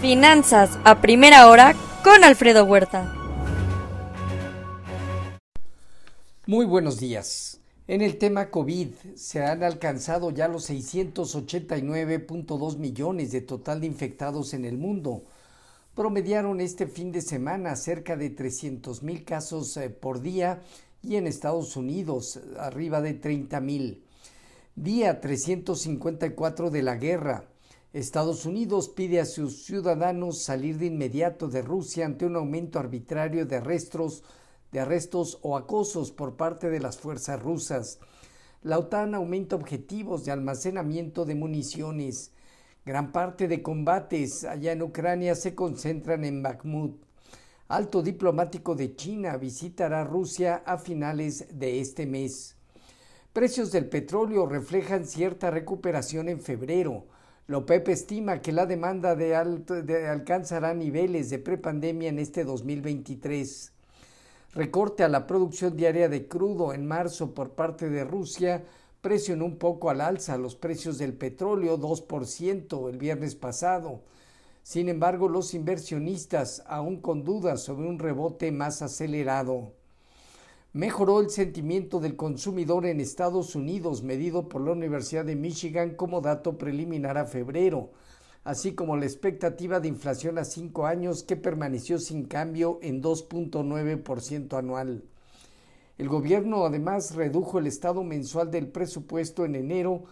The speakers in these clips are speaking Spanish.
Finanzas a primera hora con Alfredo Huerta. Muy buenos días. En el tema COVID se han alcanzado ya los 689.2 millones de total de infectados en el mundo. Promediaron este fin de semana cerca de 300 mil casos eh, por día y en Estados Unidos arriba de 30 mil. Día 354 de la guerra. Estados Unidos pide a sus ciudadanos salir de inmediato de Rusia ante un aumento arbitrario de arrestos, arrestos o acosos por parte de las fuerzas rusas. La OTAN aumenta objetivos de almacenamiento de municiones. Gran parte de combates allá en Ucrania se concentran en Bakhmut. Alto diplomático de China visitará Rusia a finales de este mes. Precios del petróleo reflejan cierta recuperación en febrero la OPEP estima que la demanda de alcanzará niveles de prepandemia en este 2023. Recorte a la producción diaria de crudo en marzo por parte de Rusia presionó un poco al alza los precios del petróleo 2% el viernes pasado. Sin embargo, los inversionistas aún con dudas sobre un rebote más acelerado mejoró el sentimiento del consumidor en Estados Unidos, medido por la Universidad de Michigan como dato preliminar a febrero, así como la expectativa de inflación a cinco años que permaneció sin cambio en 2.9% anual. El gobierno además redujo el estado mensual del presupuesto en enero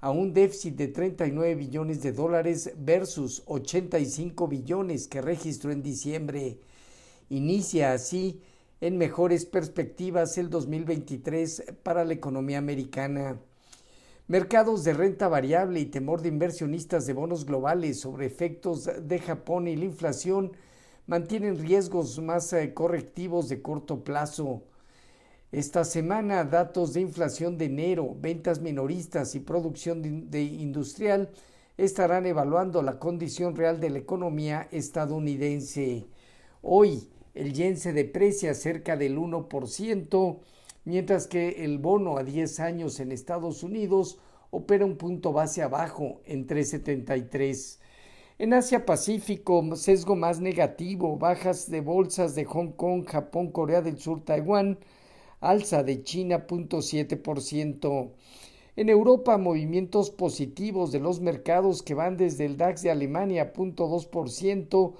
a un déficit de 39 billones de dólares versus 85 billones que registró en diciembre. Inicia así en mejores perspectivas el 2023 para la economía americana. Mercados de renta variable y temor de inversionistas de bonos globales sobre efectos de Japón y la inflación mantienen riesgos más eh, correctivos de corto plazo. Esta semana, datos de inflación de enero, ventas minoristas y producción de industrial estarán evaluando la condición real de la economía estadounidense. Hoy, el yen se deprecia cerca del 1%, mientras que el bono a 10 años en Estados Unidos opera un punto base abajo en 373. En Asia Pacífico, sesgo más negativo, bajas de bolsas de Hong Kong, Japón, Corea del Sur, Taiwán, alza de China 0.7%. En Europa, movimientos positivos de los mercados que van desde el DAX de Alemania 0.2%,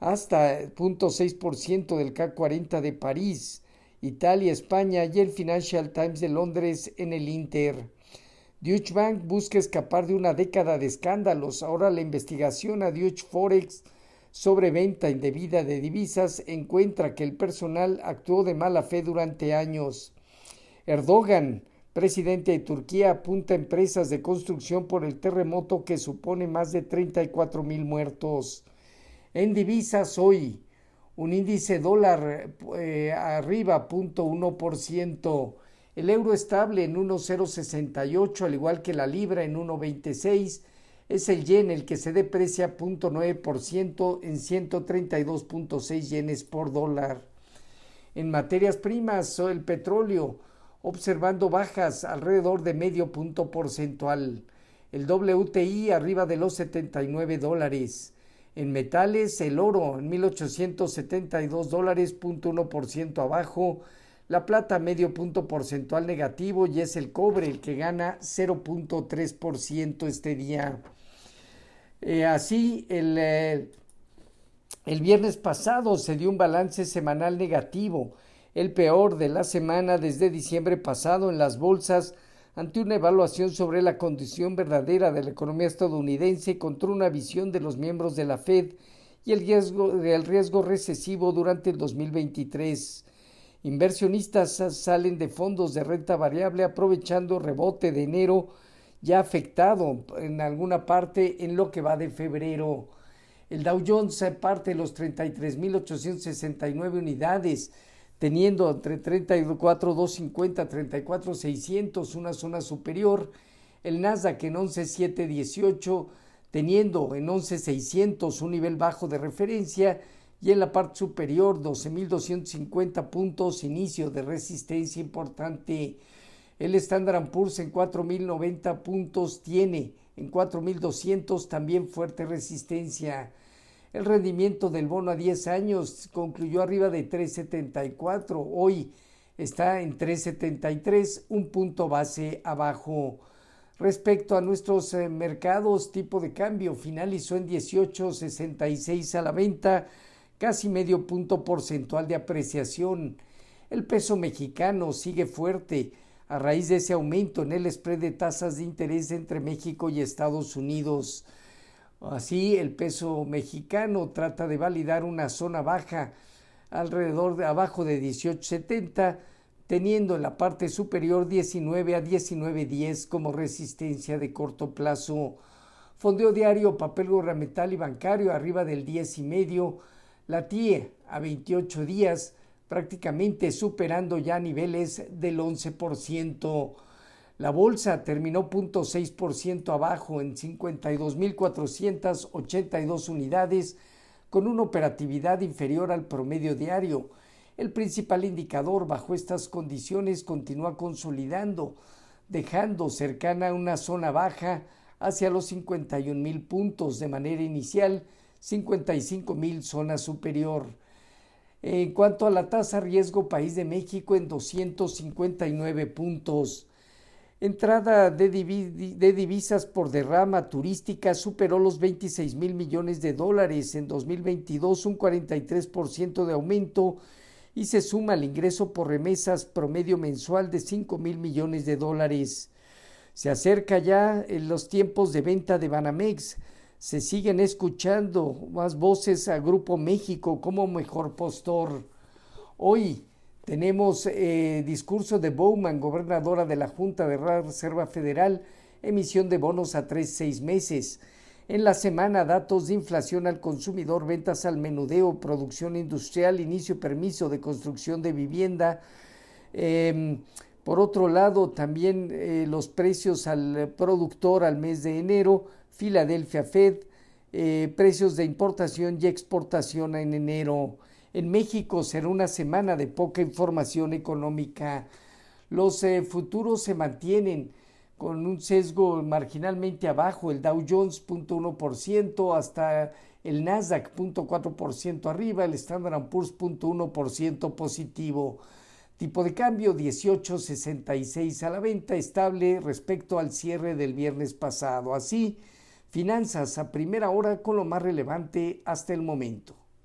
hasta 0.6% del K40 de París, Italia, España y el Financial Times de Londres en el Inter. Deutsche Bank busca escapar de una década de escándalos. Ahora la investigación a Deutsche Forex sobre venta indebida de divisas encuentra que el personal actuó de mala fe durante años. Erdogan, presidente de Turquía, apunta a empresas de construcción por el terremoto que supone más de 34 mil muertos. En divisas hoy, un índice dólar eh, arriba 0.1%, el euro estable en 1.068, al igual que la libra en 1.26, es el yen el que se deprecia 0.9% en 132.6 yenes por dólar. En materias primas, el petróleo observando bajas alrededor de medio punto porcentual. El WTI arriba de los 79 dólares. En metales, el oro en 1872 dólares, punto uno por ciento abajo. La plata medio punto porcentual negativo y es el cobre el que gana 0.3% este día. Eh, así, el, eh, el viernes pasado se dio un balance semanal negativo, el peor de la semana desde diciembre pasado en las bolsas ante una evaluación sobre la condición verdadera de la economía estadounidense contra una visión de los miembros de la Fed y el riesgo, el riesgo recesivo durante el 2023. Inversionistas salen de fondos de renta variable aprovechando rebote de enero ya afectado en alguna parte en lo que va de febrero. El Dow Jones parte los 33.869 unidades, teniendo entre 34,250, 34,600 una zona superior, el Nasdaq en 11,718 teniendo en 11,600 un nivel bajo de referencia y en la parte superior 12.250 puntos, inicio de resistencia importante. El Standard Poor's en 4.090 puntos tiene en 4.200 también fuerte resistencia. El rendimiento del bono a 10 años concluyó arriba de 3.74. Hoy está en 3.73, un punto base abajo. Respecto a nuestros eh, mercados, tipo de cambio finalizó en 18.66 a la venta, casi medio punto porcentual de apreciación. El peso mexicano sigue fuerte a raíz de ese aumento en el spread de tasas de interés entre México y Estados Unidos. Así, el peso mexicano trata de validar una zona baja alrededor de abajo de 18.70, teniendo en la parte superior 19 a 19.10 como resistencia de corto plazo. Fondeo diario, papel gubernamental y bancario arriba del 10 y medio, la TIE a 28 días, prácticamente superando ya niveles del 11%. La bolsa terminó 0.6% abajo en 52.482 unidades, con una operatividad inferior al promedio diario. El principal indicador bajo estas condiciones continúa consolidando, dejando cercana una zona baja hacia los 51.000 puntos de manera inicial, 55.000 zona superior. En cuanto a la tasa riesgo país de México en 259 puntos. Entrada de, divisas por derrama turística superó los 26 mil millones de dólares en 2022, un 43% de aumento y se suma al ingreso por remesas promedio mensual de 5 mil millones de dólares. Se acerca ya en los tiempos de venta de Banamex. Se siguen escuchando más voces a Grupo México como mejor postor. Hoy tenemos eh, discurso de Bowman, gobernadora de la Junta de Reserva Federal, emisión de bonos a tres, seis meses. En la semana, datos de inflación al consumidor, ventas al menudeo, producción industrial, inicio permiso de construcción de vivienda. Em, por otro lado, también eh, los precios al productor al mes de enero, Filadelfia Fed, eh, precios de importación y exportación en enero. En México será una semana de poca información económica. Los eh, futuros se mantienen con un sesgo marginalmente abajo, el Dow Jones 0.1% hasta el Nasdaq 0.4% arriba, el Standard Poor's 0.1% positivo. Tipo de cambio 18.66 a la venta, estable respecto al cierre del viernes pasado. Así, finanzas a primera hora con lo más relevante hasta el momento.